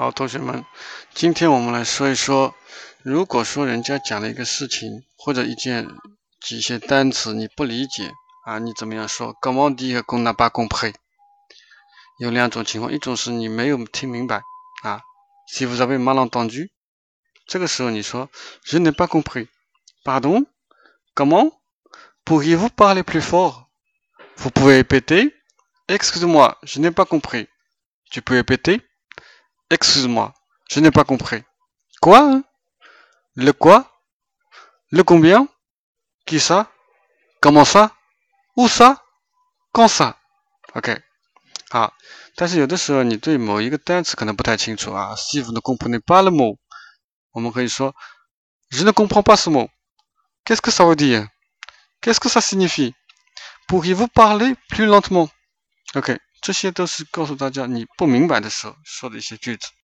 好，同学们，今天我们来说一说，如果说人家讲了一个事情或者一件几些单词你不理解啊，你怎么样说？Comment dire qu'on n'a pas compris？有两种情况，一种是你没有听明白啊，Si vous avez mal entendu，这个时候你说 Je n'ai pas compris，Pardon？Comment？Pourriez-vous parler plus fort？Vous pouvez répéter？Excusez-moi, je n'ai pas compris. Tu peux répéter? Excuse-moi, je n'ai pas compris. Quoi? Hein? Le quoi? Le combien? Qui ça? Comment ça? Où ça? Quand ça? OK，好，但是有的时候你对某一个单词可能不太清楚啊。Si vous ne comprenez pas le mot，我们可以说 Je ne comprends pas ce mot. Qu'est-ce que ça veut dire? Qu'est-ce que ça signifie? Pourriez-vous parler plus lentement? OK， 这些都是告诉大家你不明白的时候说的一些句子。